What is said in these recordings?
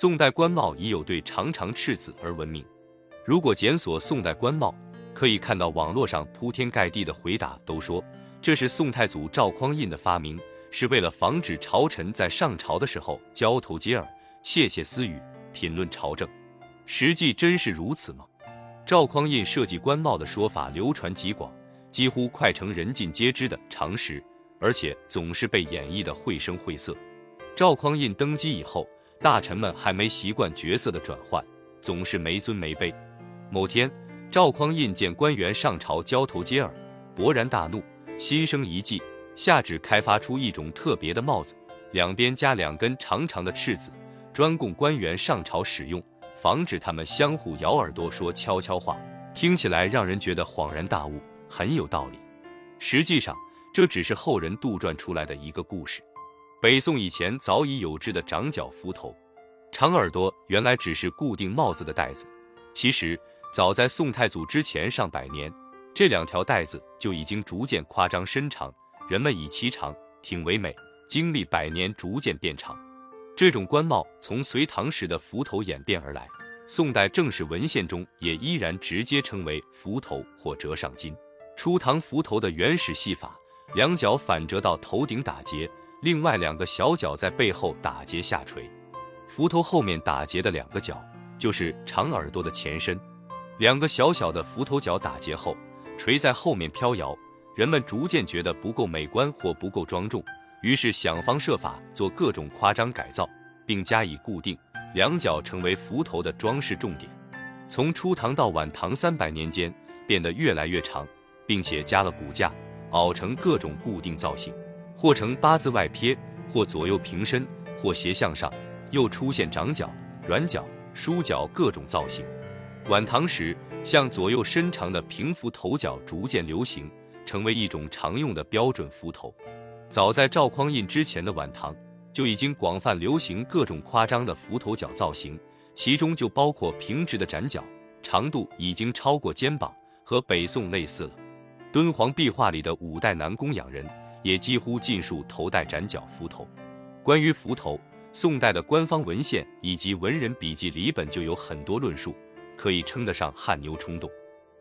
宋代官帽已有对长长赤子而闻名。如果检索宋代官帽，可以看到网络上铺天盖地的回答都说这是宋太祖赵匡胤的发明，是为了防止朝臣在上朝的时候交头接耳、窃窃私语、评论朝政。实际真是如此吗？赵匡胤设计官帽的说法流传极广，几乎快成人尽皆知的常识，而且总是被演绎的绘声绘色。赵匡胤登基以后。大臣们还没习惯角色的转换，总是没尊没卑。某天，赵匡胤见官员上朝交头接耳，勃然大怒，心生一计，下旨开发出一种特别的帽子，两边加两根长长的翅子，专供官员上朝使用，防止他们相互咬耳朵说悄悄话。听起来让人觉得恍然大悟，很有道理。实际上，这只是后人杜撰出来的一个故事。北宋以前早已有制的长角幞头，长耳朵原来只是固定帽子的带子。其实早在宋太祖之前上百年，这两条带子就已经逐渐夸张伸长，人们以其长挺为美。经历百年，逐渐变长。这种官帽从隋唐时的幞头演变而来，宋代正式文献中也依然直接称为幞头或折上巾。初唐幞头的原始戏法，两脚反折到头顶打结。另外两个小脚在背后打结下垂，幞头后面打结的两个角就是长耳朵的前身。两个小小的幞头角打结后垂在后面飘摇，人们逐渐觉得不够美观或不够庄重，于是想方设法做各种夸张改造，并加以固定，两脚成为幞头的装饰重点。从初唐到晚唐三百年间，变得越来越长，并且加了骨架，凹成各种固定造型。或呈八字外撇，或左右平伸，或斜向上，又出现长角、软角、梳角各种造型。晚唐时，向左右伸长的平幞头角逐渐流行，成为一种常用的标准幞头。早在赵匡胤之前的晚唐，就已经广泛流行各种夸张的幞头角造型，其中就包括平直的展角，长度已经超过肩膀，和北宋类似了。敦煌壁画里的五代南宫养人。也几乎尽数头戴斩角幞头。关于幞头，宋代的官方文献以及文人笔记里本就有很多论述，可以称得上汗牛充栋。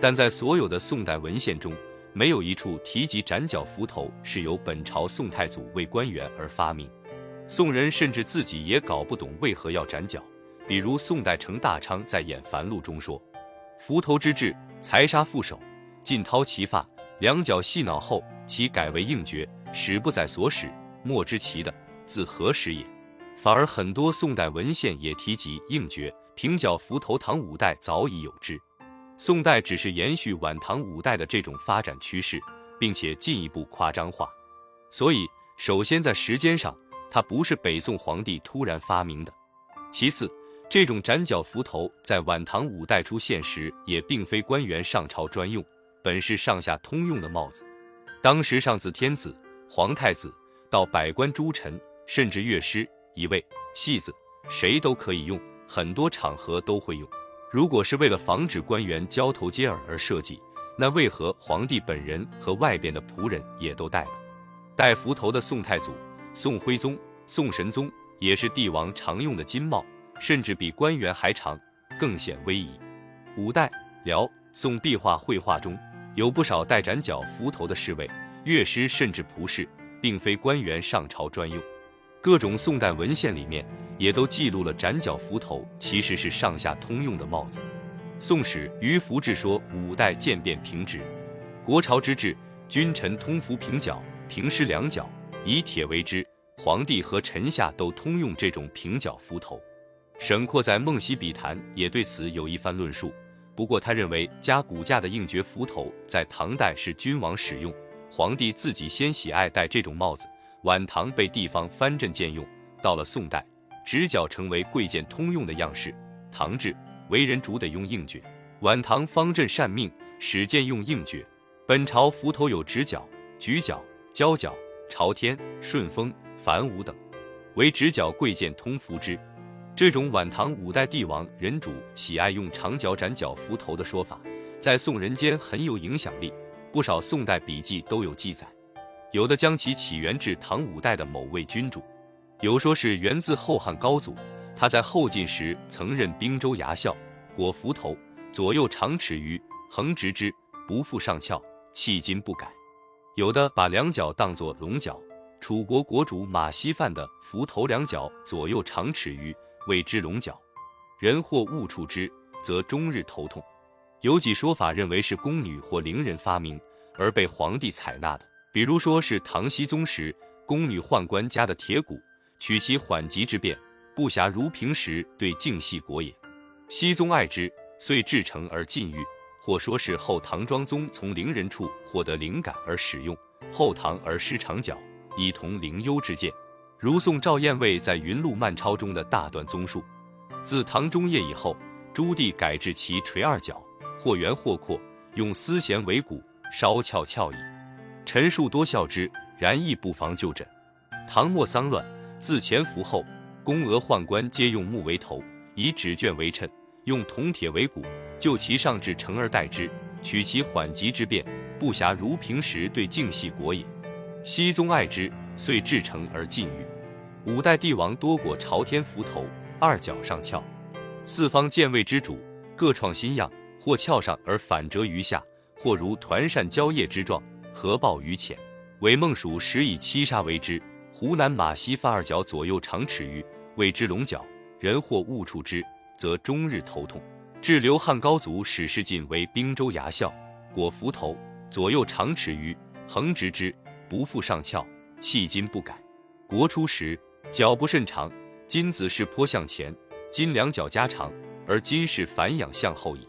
但在所有的宋代文献中，没有一处提及斩角幞头是由本朝宋太祖为官员而发明。宋人甚至自己也搞不懂为何要斩角。比如宋代程大昌在《演繁录》中说：“幞头之制，裁杀副手，尽掏其发，两脚细脑后。”其改为应爵，始不在所使，莫知其的自何时也。反而很多宋代文献也提及应爵、平角幞头，唐五代早已有之。宋代只是延续晚唐五代的这种发展趋势，并且进一步夸张化。所以，首先在时间上，它不是北宋皇帝突然发明的；其次，这种展角幞头在晚唐五代出现时，也并非官员上朝专用，本是上下通用的帽子。当时上自天子、皇太子到百官诸臣，甚至乐师、一位戏子，谁都可以用，很多场合都会用。如果是为了防止官员交头接耳而设计，那为何皇帝本人和外边的仆人也都戴了？戴幞头的宋太祖、宋徽宗、宋神宗也是帝王常用的金帽，甚至比官员还长，更显威仪。五代、辽、宋壁画绘画中。有不少戴斩角幞头的侍卫、乐师，甚至仆士，并非官员上朝专用。各种宋代文献里面也都记录了斩角幞头其实是上下通用的帽子。《宋史·于福志》说，五代渐变平直。国朝之治，君臣通服平角，平施两角，以铁为之。皇帝和臣下都通用这种平角幞头。沈括在《梦溪笔谈》也对此有一番论述。不过，他认为加骨架的应爵幞头在唐代是君王使用，皇帝自己先喜爱戴这种帽子。晚唐被地方藩镇渐用，到了宋代，直角成为贵贱通用的样式。唐制为人主得用硬爵，晚唐方镇善命，始渐用硬爵。本朝幞头有直角、举角、交角、朝天、顺风、反武等，为直角贵贱通服之。这种晚唐五代帝王人主喜爱用长角斩角幞头的说法，在宋人间很有影响力，不少宋代笔记都有记载。有的将其起源至唐五代的某位君主，有说是源自后汉高祖，他在后晋时曾任兵州牙校，裹幞头，左右长齿鱼，横直之，不复上翘，迄今不改。有的把两角当作龙角，楚国国主马希范的幞头两角左右长齿鱼，谓之龙角。人或误触之，则终日头痛。有几说法认为是宫女或伶人发明，而被皇帝采纳的。比如说是唐僖宗时，宫女宦官家的铁骨，取其缓急之变，不暇如平时对净系国也。僖宗爱之，遂制成而禁欲。或说是后唐庄宗从伶人处获得灵感而使用，后唐而失长角，以同灵幽之见。如宋赵彦卫在《云录漫抄》中的大段综述。自唐中叶以后，朱棣改制其垂二角，或圆或阔，用丝弦为骨，稍翘翘矣。陈述多笑之，然亦不妨就诊。唐末丧乱，自前伏后，宫娥宦官皆用木为头，以纸卷为衬，用铜铁为骨，就其上至成而代之，取其缓急之变，不暇如平时对净系国也。熹宗爱之，遂制成而禁欲。五代帝王多裹朝天幞头。二角上翘，四方建位之主各创新样，或翘上而反折于下，或如团扇交叶之状，合抱于前。韦孟蜀时以七杀为之。湖南马溪发二角左右长齿鱼，谓之龙角。人或误触之，则终日头痛。至刘汉高祖始世进为兵州牙校，裹幞头，左右长齿鱼，横直之，不复上翘，迄今不改。国初时，脚不甚长。金子是坡向前，金两脚加长，而金是反仰向后矣。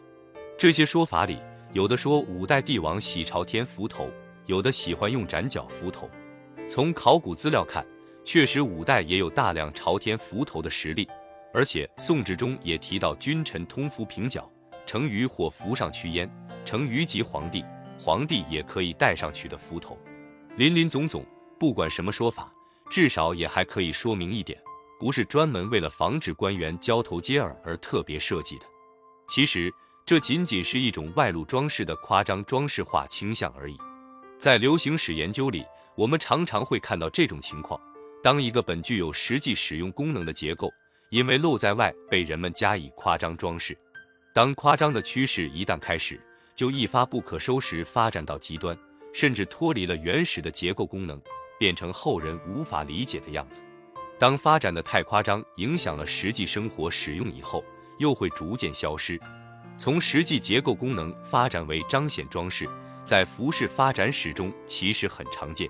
这些说法里，有的说五代帝王喜朝天幞头，有的喜欢用展角幞头。从考古资料看，确实五代也有大量朝天幞头的实例，而且宋志中也提到君臣通服平脚，成于或服上去焉，成于即皇帝，皇帝也可以戴上去的幞头。林林总总，不管什么说法，至少也还可以说明一点。不是专门为了防止官员交头接耳而特别设计的，其实这仅仅是一种外露装饰的夸张装饰化倾向而已。在流行史研究里，我们常常会看到这种情况：当一个本具有实际使用功能的结构，因为露在外被人们加以夸张装饰；当夸张的趋势一旦开始，就一发不可收拾，发展到极端，甚至脱离了原始的结构功能，变成后人无法理解的样子。当发展的太夸张，影响了实际生活使用以后，又会逐渐消失。从实际结构功能发展为彰显装饰，在服饰发展史中其实很常见。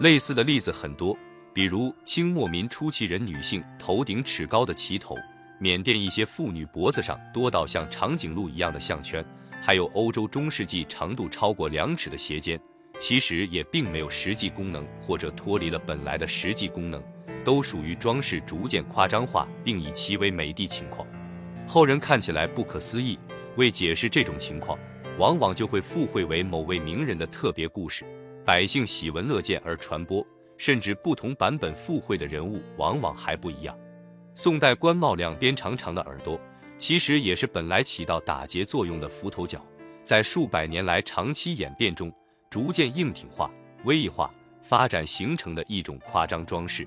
类似的例子很多，比如清末民初旗人女性头顶尺高的旗头，缅甸一些妇女脖子上多到像长颈鹿一样的项圈，还有欧洲中世纪长度超过两尺的鞋尖，其实也并没有实际功能，或者脱离了本来的实际功能。都属于装饰逐渐夸张化，并以其为美的情况。后人看起来不可思议，为解释这种情况，往往就会附会为某位名人的特别故事，百姓喜闻乐见而传播。甚至不同版本附会的人物往往还不一样。宋代官帽两边长长的耳朵，其实也是本来起到打结作用的幞头角，在数百年来长期演变中，逐渐硬挺化、威仪化发展形成的一种夸张装饰。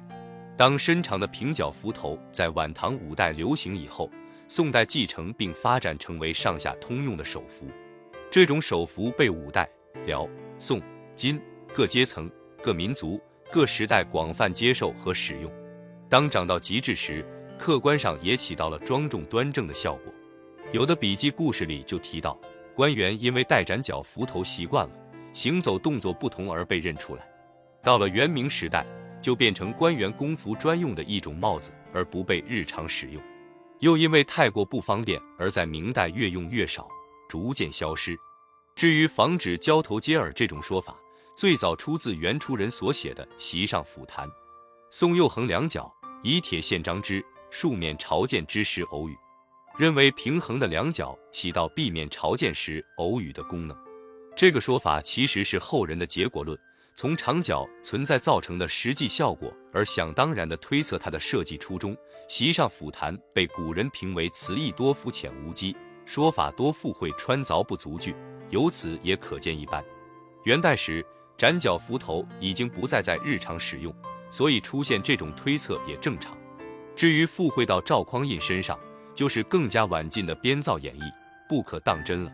当伸长的平角幞头在晚唐五代流行以后，宋代继承并发展成为上下通用的手服。这种手服被五代、辽、宋、金各阶层、各民族、各时代广泛接受和使用。当长到极致时，客观上也起到了庄重端正的效果。有的笔记故事里就提到，官员因为戴展角幞头习惯了，行走动作不同而被认出来。到了元明时代。就变成官员公服专用的一种帽子，而不被日常使用。又因为太过不方便，而在明代越用越少，逐渐消失。至于防止交头接耳这种说法，最早出自元初人所写的《席上府谈》。宋右横两脚，以铁线张之，数免朝见之时偶语，认为平衡的两脚起到避免朝见时偶语的功能。这个说法其实是后人的结果论。从长角存在造成的实际效果，而想当然地推测它的设计初衷。席上府谈被古人评为词义多肤浅无稽，说法多附会穿凿不足句，由此也可见一斑。元代时，展角斧头已经不再在日常使用，所以出现这种推测也正常。至于附会到赵匡胤身上，就是更加晚近的编造演绎，不可当真了。